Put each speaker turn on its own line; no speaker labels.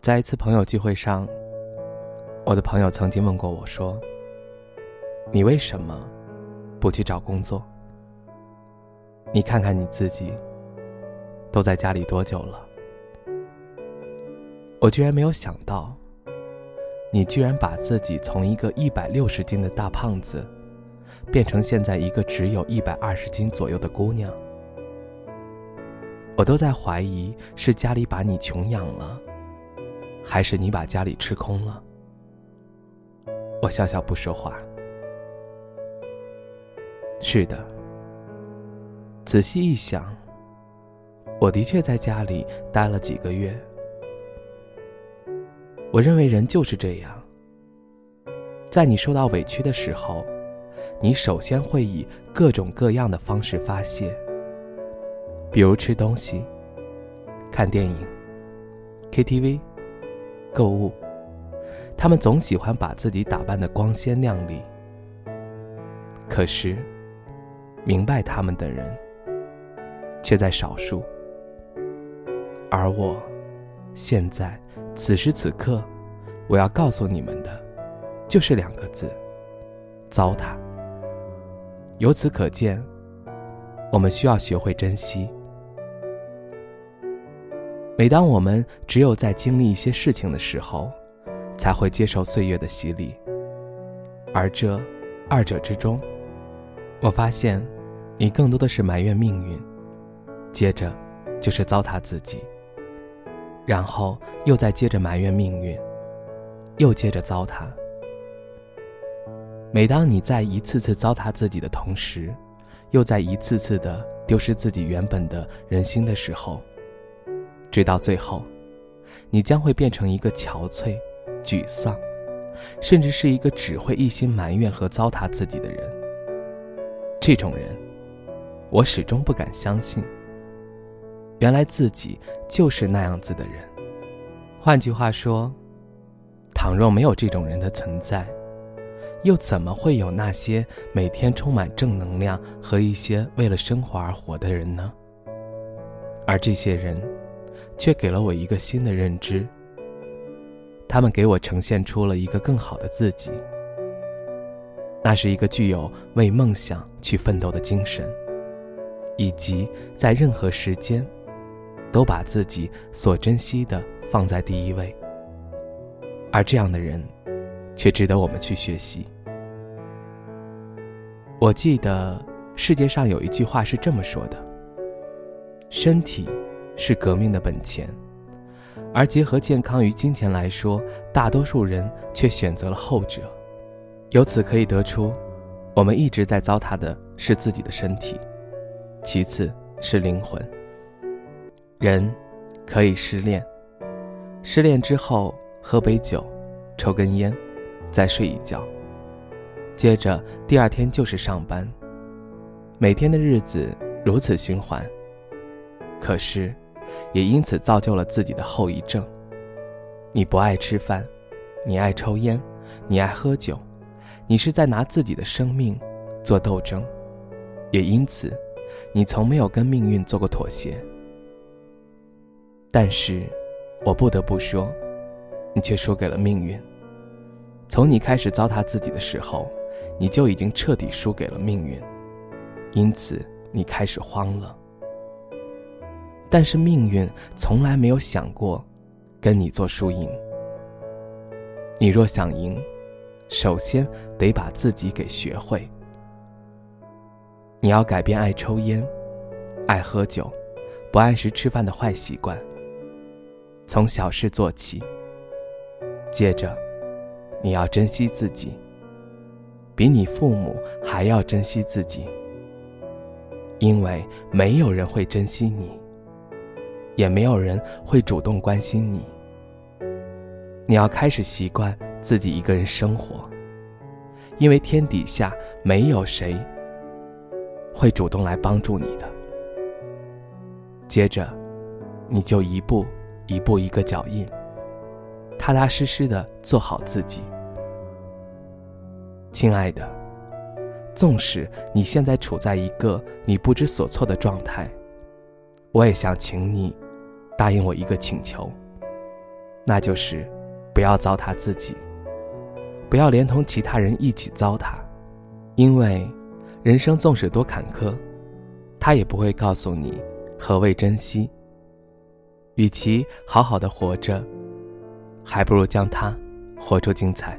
在一次朋友聚会上，我的朋友曾经问过我说：“你为什么不去找工作？你看看你自己，都在家里多久了？”我居然没有想到，你居然把自己从一个一百六十斤的大胖子，变成现在一个只有一百二十斤左右的姑娘。我都在怀疑，是家里把你穷养了。还是你把家里吃空了？我笑笑不说话。是的，仔细一想，我的确在家里待了几个月。我认为人就是这样，在你受到委屈的时候，你首先会以各种各样的方式发泄，比如吃东西、看电影、KTV。购物，他们总喜欢把自己打扮的光鲜亮丽。可是，明白他们的人却在少数。而我，现在此时此刻，我要告诉你们的，就是两个字：糟蹋。由此可见，我们需要学会珍惜。每当我们只有在经历一些事情的时候，才会接受岁月的洗礼。而这二者之中，我发现，你更多的是埋怨命运，接着就是糟蹋自己，然后又再接着埋怨命运，又接着糟蹋。每当你在一次次糟蹋自己的同时，又在一次次的丢失自己原本的人心的时候。直到最后，你将会变成一个憔悴、沮丧，甚至是一个只会一心埋怨和糟蹋自己的人。这种人，我始终不敢相信。原来自己就是那样子的人。换句话说，倘若没有这种人的存在，又怎么会有那些每天充满正能量和一些为了生活而活的人呢？而这些人。却给了我一个新的认知。他们给我呈现出了一个更好的自己。那是一个具有为梦想去奋斗的精神，以及在任何时间，都把自己所珍惜的放在第一位。而这样的人，却值得我们去学习。我记得世界上有一句话是这么说的：身体。是革命的本钱，而结合健康与金钱来说，大多数人却选择了后者。由此可以得出，我们一直在糟蹋的是自己的身体，其次是灵魂。人可以失恋，失恋之后喝杯酒，抽根烟，再睡一觉，接着第二天就是上班，每天的日子如此循环。可是。也因此造就了自己的后遗症。你不爱吃饭，你爱抽烟，你爱喝酒，你是在拿自己的生命做斗争。也因此，你从没有跟命运做过妥协。但是，我不得不说，你却输给了命运。从你开始糟蹋自己的时候，你就已经彻底输给了命运。因此，你开始慌了。但是命运从来没有想过跟你做输赢。你若想赢，首先得把自己给学会。你要改变爱抽烟、爱喝酒、不按时吃饭的坏习惯，从小事做起。接着，你要珍惜自己，比你父母还要珍惜自己，因为没有人会珍惜你，也没有人会主动关心你。你要开始习惯自己一个人生活，因为天底下没有谁会主动来帮助你的。接着，你就一步一步一个脚印。踏踏实实的做好自己，亲爱的。纵使你现在处在一个你不知所措的状态，我也想请你答应我一个请求，那就是不要糟蹋自己，不要连同其他人一起糟蹋，因为人生纵使多坎坷，他也不会告诉你何谓珍惜。与其好好的活着。还不如将它活出精彩。